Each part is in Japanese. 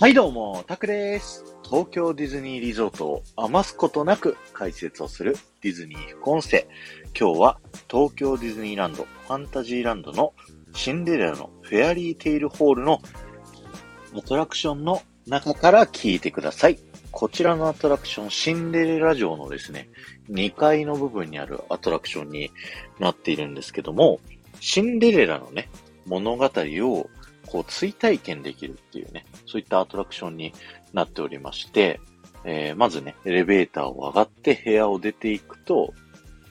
はいどうも、タクです。東京ディズニーリゾートを余すことなく解説をするディズニー副音声。今日は東京ディズニーランド、ファンタジーランドのシンデレラのフェアリーテイルホールのアトラクションの中から聞いてください。こちらのアトラクション、シンデレラ城のですね、2階の部分にあるアトラクションになっているんですけども、シンデレラのね、物語をこう追体験できるっていうね、そういったアトラクションになっておりまして、えー、まずね、エレベーターを上がって部屋を出ていくと、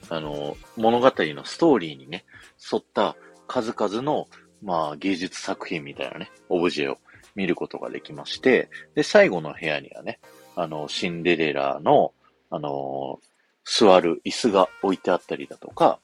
あの、物語のストーリーにね、沿った数々の、まあ、芸術作品みたいなね、オブジェを見ることができまして、で、最後の部屋にはね、あの、シンデレラの、あの、座る椅子が置いてあったりだとか、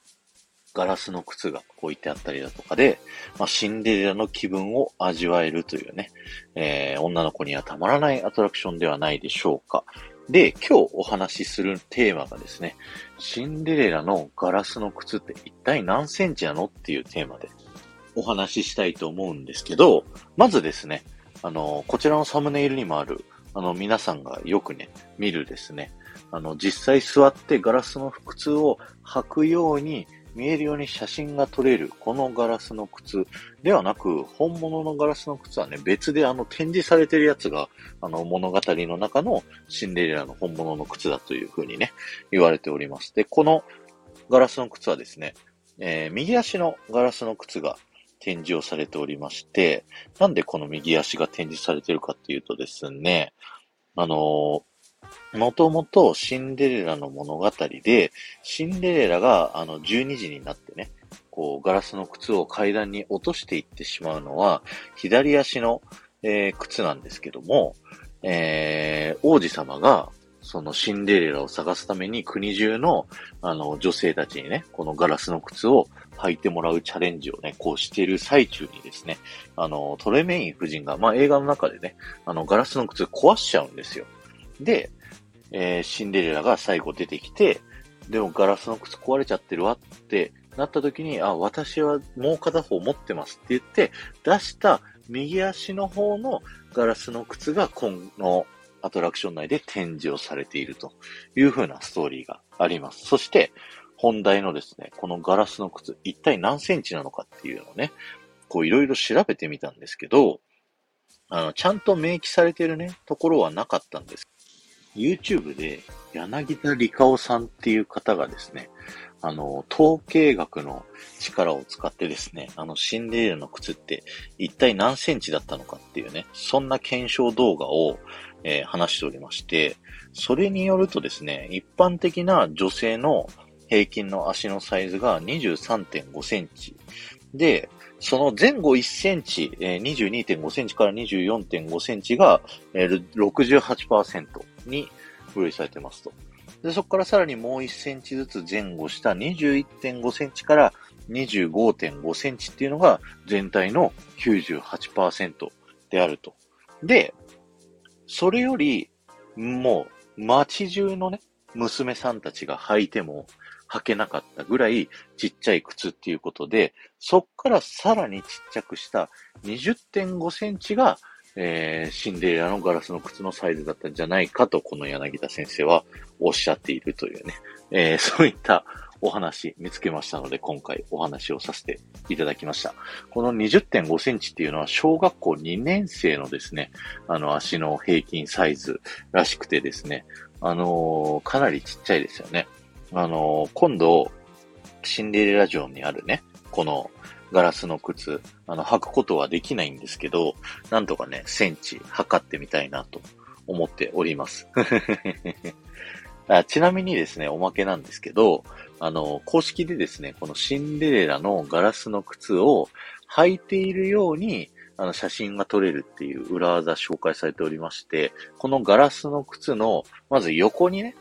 ガラスの靴が置いてあったりだとかで、まあ、シンデレラの気分を味わえるというね、えー、女の子にはたまらないアトラクションではないでしょうか。で、今日お話しするテーマがですね、シンデレラのガラスの靴って一体何センチなのっていうテーマでお話ししたいと思うんですけど、まずですね、あの、こちらのサムネイルにもある、あの、皆さんがよくね、見るですね、あの、実際座ってガラスの靴を履くように見えるように写真が撮れる、このガラスの靴ではなく、本物のガラスの靴はね、別であの展示されてるやつが、あの物語の中のシンデレラの本物の靴だというふうにね、言われております。で、このガラスの靴はですね、えー、右足のガラスの靴が展示をされておりまして、なんでこの右足が展示されてるかっていうとですね、あのーもともとシンデレラの物語で、シンデレラがあの12時になってね、こうガラスの靴を階段に落としていってしまうのは、左足の、えー、靴なんですけども、えー、王子様がそのシンデレラを探すために国中のあの女性たちにね、このガラスの靴を履いてもらうチャレンジをね、こうしている最中にですね、あの、トレメイン夫人が、まあ映画の中でね、あのガラスの靴壊しちゃうんですよ。で、えー、シンデレラが最後出てきて、でもガラスの靴壊れちゃってるわってなった時に、あ、私はもう片方持ってますって言って、出した右足の方のガラスの靴が今のアトラクション内で展示をされているという風なストーリーがあります。そして、本題のですね、このガラスの靴、一体何センチなのかっていうのをね、こういろいろ調べてみたんですけど、あの、ちゃんと明記されてるね、ところはなかったんです YouTube で柳田理香さんっていう方がですね、あの、統計学の力を使ってですね、あの、シンデレラの靴って一体何センチだったのかっていうね、そんな検証動画を、えー、話しておりまして、それによるとですね、一般的な女性の平均の足のサイズが23.5センチ。で、その前後1センチ、え、22.5センチから24.5センチが、え、68%に分類されてますと。で、そこからさらにもう1センチずつ前後した21.5センチから25.5センチっていうのが全体の98%であると。で、それより、もう街中のね、娘さんたちが履いても履けなかったぐらいちっちゃい靴っていうことで、そっからさらにちっちゃくした20.5センチが、えー、シンデレラのガラスの靴のサイズだったんじゃないかと、この柳田先生はおっしゃっているというね、えー、そういったお話見つけましたので、今回お話をさせていただきました。この20.5センチっていうのは小学校2年生のですね、あの足の平均サイズらしくてですね、あのー、かなりちっちゃいですよね。あの、今度、シンデレラ城にあるね、このガラスの靴、あの、履くことはできないんですけど、なんとかね、センチ測ってみたいなと思っております。あちなみにですね、おまけなんですけど、あの、公式でですね、このシンデレラのガラスの靴を履いているように、あの、写真が撮れるっていう裏技紹介されておりまして、このガラスの靴の、まず横にね、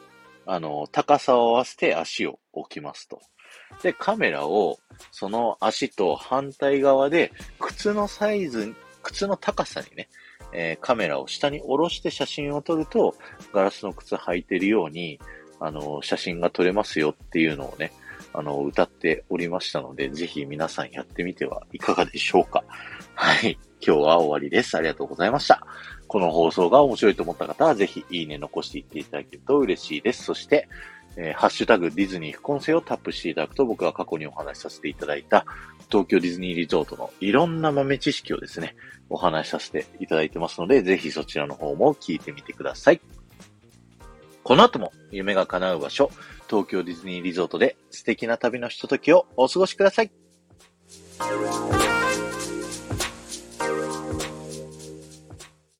あの、高さを合わせて足を置きますと。で、カメラをその足と反対側で靴のサイズ、靴の高さにね、えー、カメラを下に下ろして写真を撮ると、ガラスの靴履いてるように、あの、写真が撮れますよっていうのをね、あの、歌っておりましたので、ぜひ皆さんやってみてはいかがでしょうか。はい。今日は終わりです。ありがとうございました。この放送が面白いと思った方は、ぜひいいね残していっていただけると嬉しいです。そして、えー、ハッシュタグディズニー副音声をタップしていただくと、僕が過去にお話しさせていただいた、東京ディズニーリゾートのいろんな豆知識をですね、お話しさせていただいてますので、ぜひそちらの方も聞いてみてください。この後も夢が叶う場所、東京ディズニーリゾートで素敵な旅のひとときをお過ごしください。